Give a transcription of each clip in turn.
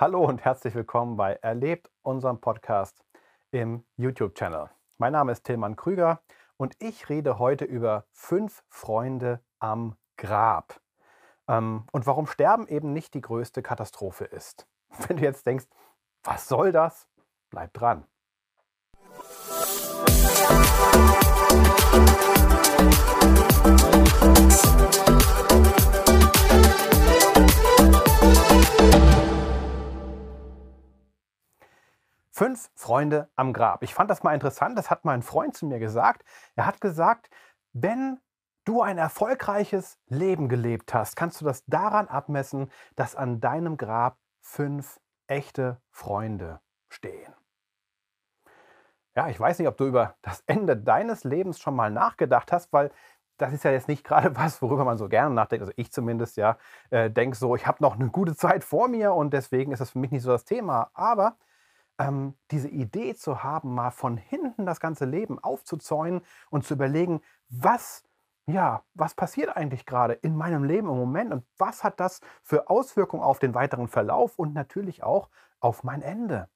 Hallo und herzlich willkommen bei Erlebt, unserem Podcast im YouTube-Channel. Mein Name ist Tilman Krüger und ich rede heute über fünf Freunde am Grab. Ähm, und warum Sterben eben nicht die größte Katastrophe ist. Wenn du jetzt denkst, was soll das? Bleib dran. Fünf Freunde am Grab. Ich fand das mal interessant, das hat mein Freund zu mir gesagt. Er hat gesagt, wenn du ein erfolgreiches Leben gelebt hast, kannst du das daran abmessen, dass an deinem Grab fünf echte Freunde stehen. Ja, ich weiß nicht, ob du über das Ende deines Lebens schon mal nachgedacht hast, weil das ist ja jetzt nicht gerade was, worüber man so gerne nachdenkt. Also ich zumindest ja äh, denke so, ich habe noch eine gute Zeit vor mir und deswegen ist das für mich nicht so das Thema. Aber ähm, diese Idee zu haben, mal von hinten das ganze Leben aufzuzäunen und zu überlegen, was, ja, was passiert eigentlich gerade in meinem Leben im Moment und was hat das für Auswirkungen auf den weiteren Verlauf und natürlich auch auf mein Ende.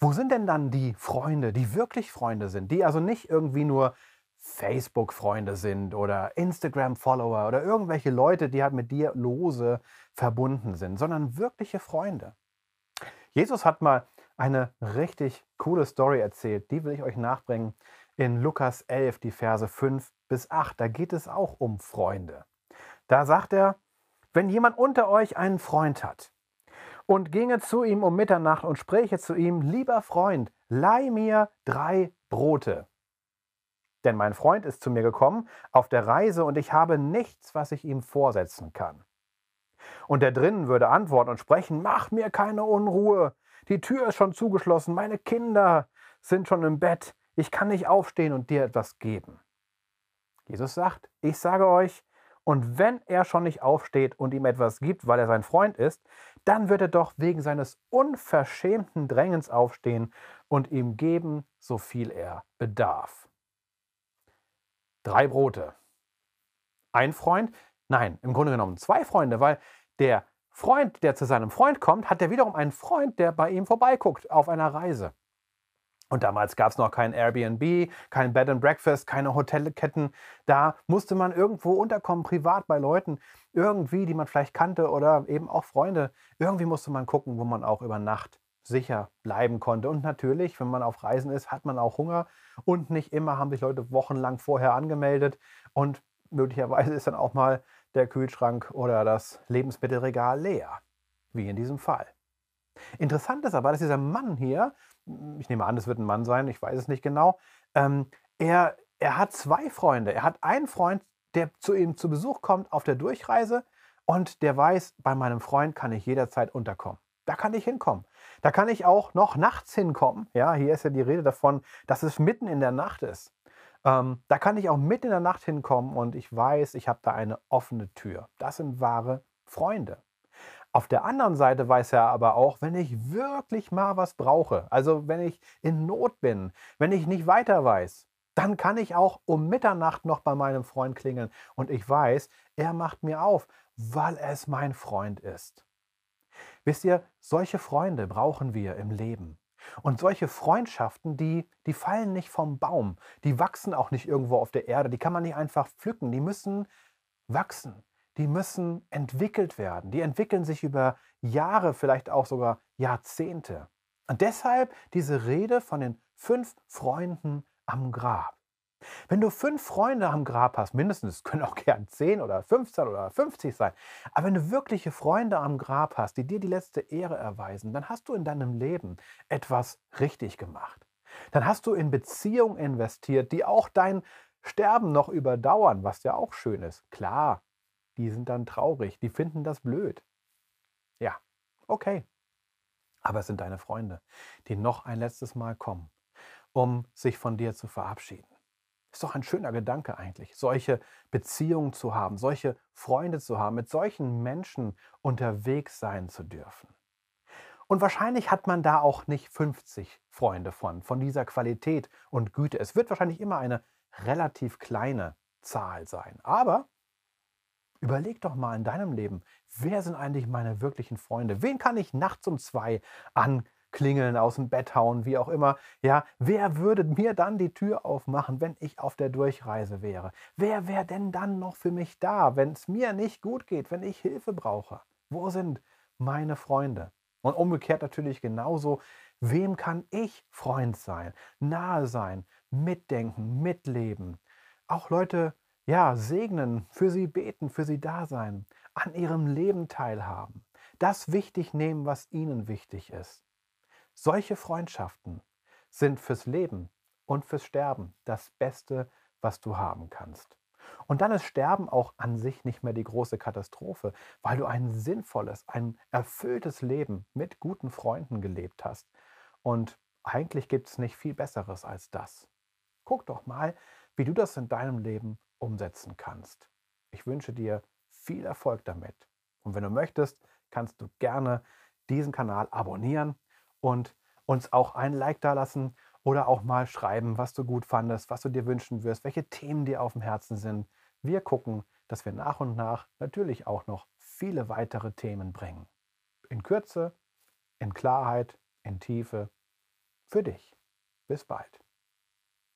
Wo sind denn dann die Freunde, die wirklich Freunde sind, die also nicht irgendwie nur Facebook-Freunde sind oder Instagram-Follower oder irgendwelche Leute, die halt mit dir lose verbunden sind, sondern wirkliche Freunde. Jesus hat mal eine richtig coole Story erzählt. Die will ich euch nachbringen in Lukas 11, die Verse 5 bis 8. Da geht es auch um Freunde. Da sagt er, wenn jemand unter euch einen Freund hat und ginge zu ihm um Mitternacht und spräche zu ihm, lieber Freund, leih mir drei Brote. Denn mein Freund ist zu mir gekommen auf der Reise und ich habe nichts, was ich ihm vorsetzen kann. Und der drinnen würde antworten und sprechen, mach mir keine Unruhe, die Tür ist schon zugeschlossen, meine Kinder sind schon im Bett, ich kann nicht aufstehen und dir etwas geben. Jesus sagt, ich sage euch, und wenn er schon nicht aufsteht und ihm etwas gibt, weil er sein Freund ist, dann wird er doch wegen seines unverschämten Drängens aufstehen und ihm geben, so viel er bedarf. Drei Brote. Ein Freund? Nein, im Grunde genommen zwei Freunde, weil der Freund, der zu seinem Freund kommt, hat er wiederum einen Freund, der bei ihm vorbeiguckt auf einer Reise. Und damals gab es noch kein Airbnb, kein Bed and Breakfast, keine Hotelketten. Da musste man irgendwo unterkommen, privat bei Leuten, irgendwie, die man vielleicht kannte oder eben auch Freunde. Irgendwie musste man gucken, wo man auch über Nacht sicher bleiben konnte. Und natürlich, wenn man auf Reisen ist, hat man auch Hunger. Und nicht immer haben sich Leute wochenlang vorher angemeldet. Und möglicherweise ist dann auch mal der Kühlschrank oder das Lebensmittelregal leer, wie in diesem Fall. Interessant ist aber, dass dieser Mann hier, ich nehme an, es wird ein Mann sein, ich weiß es nicht genau, ähm, er, er hat zwei Freunde. Er hat einen Freund, der zu ihm zu Besuch kommt auf der Durchreise und der weiß, bei meinem Freund kann ich jederzeit unterkommen. Da kann ich hinkommen. Da kann ich auch noch nachts hinkommen. Ja, hier ist ja die Rede davon, dass es mitten in der Nacht ist. Ähm, da kann ich auch mitten in der Nacht hinkommen und ich weiß, ich habe da eine offene Tür. Das sind wahre Freunde. Auf der anderen Seite weiß er aber auch, wenn ich wirklich mal was brauche, also wenn ich in Not bin, wenn ich nicht weiter weiß, dann kann ich auch um Mitternacht noch bei meinem Freund klingeln und ich weiß, er macht mir auf, weil es mein Freund ist. Wisst ihr, solche Freunde brauchen wir im Leben. Und solche Freundschaften, die, die fallen nicht vom Baum, die wachsen auch nicht irgendwo auf der Erde, die kann man nicht einfach pflücken, die müssen wachsen, die müssen entwickelt werden, die entwickeln sich über Jahre, vielleicht auch sogar Jahrzehnte. Und deshalb diese Rede von den fünf Freunden am Grab. Wenn du fünf Freunde am Grab hast, mindestens, es können auch gern zehn oder 15 oder 50 sein, aber wenn du wirkliche Freunde am Grab hast, die dir die letzte Ehre erweisen, dann hast du in deinem Leben etwas richtig gemacht. Dann hast du in Beziehungen investiert, die auch dein Sterben noch überdauern, was ja auch schön ist. Klar, die sind dann traurig, die finden das blöd. Ja, okay. Aber es sind deine Freunde, die noch ein letztes Mal kommen, um sich von dir zu verabschieden. Ist doch ein schöner Gedanke eigentlich, solche Beziehungen zu haben, solche Freunde zu haben, mit solchen Menschen unterwegs sein zu dürfen. Und wahrscheinlich hat man da auch nicht 50 Freunde von, von dieser Qualität und Güte. Es wird wahrscheinlich immer eine relativ kleine Zahl sein. Aber Überleg doch mal in deinem Leben, wer sind eigentlich meine wirklichen Freunde? Wen kann ich nachts um zwei anklingeln, aus dem Bett hauen, wie auch immer? Ja, wer würde mir dann die Tür aufmachen, wenn ich auf der Durchreise wäre? Wer wäre denn dann noch für mich da, wenn es mir nicht gut geht, wenn ich Hilfe brauche? Wo sind meine Freunde? Und umgekehrt natürlich genauso, wem kann ich Freund sein, nahe sein, mitdenken, mitleben? Auch Leute, ja, segnen, für sie beten, für sie da sein, an ihrem Leben teilhaben, das wichtig nehmen, was ihnen wichtig ist. Solche Freundschaften sind fürs Leben und fürs Sterben das Beste, was du haben kannst. Und dann ist Sterben auch an sich nicht mehr die große Katastrophe, weil du ein sinnvolles, ein erfülltes Leben mit guten Freunden gelebt hast. Und eigentlich gibt es nicht viel Besseres als das. Guck doch mal, wie du das in deinem Leben umsetzen kannst. Ich wünsche dir viel Erfolg damit. Und wenn du möchtest, kannst du gerne diesen Kanal abonnieren und uns auch ein Like da lassen oder auch mal schreiben, was du gut fandest, was du dir wünschen wirst, welche Themen dir auf dem Herzen sind. Wir gucken, dass wir nach und nach natürlich auch noch viele weitere Themen bringen. In Kürze, in Klarheit, in Tiefe, für dich. Bis bald.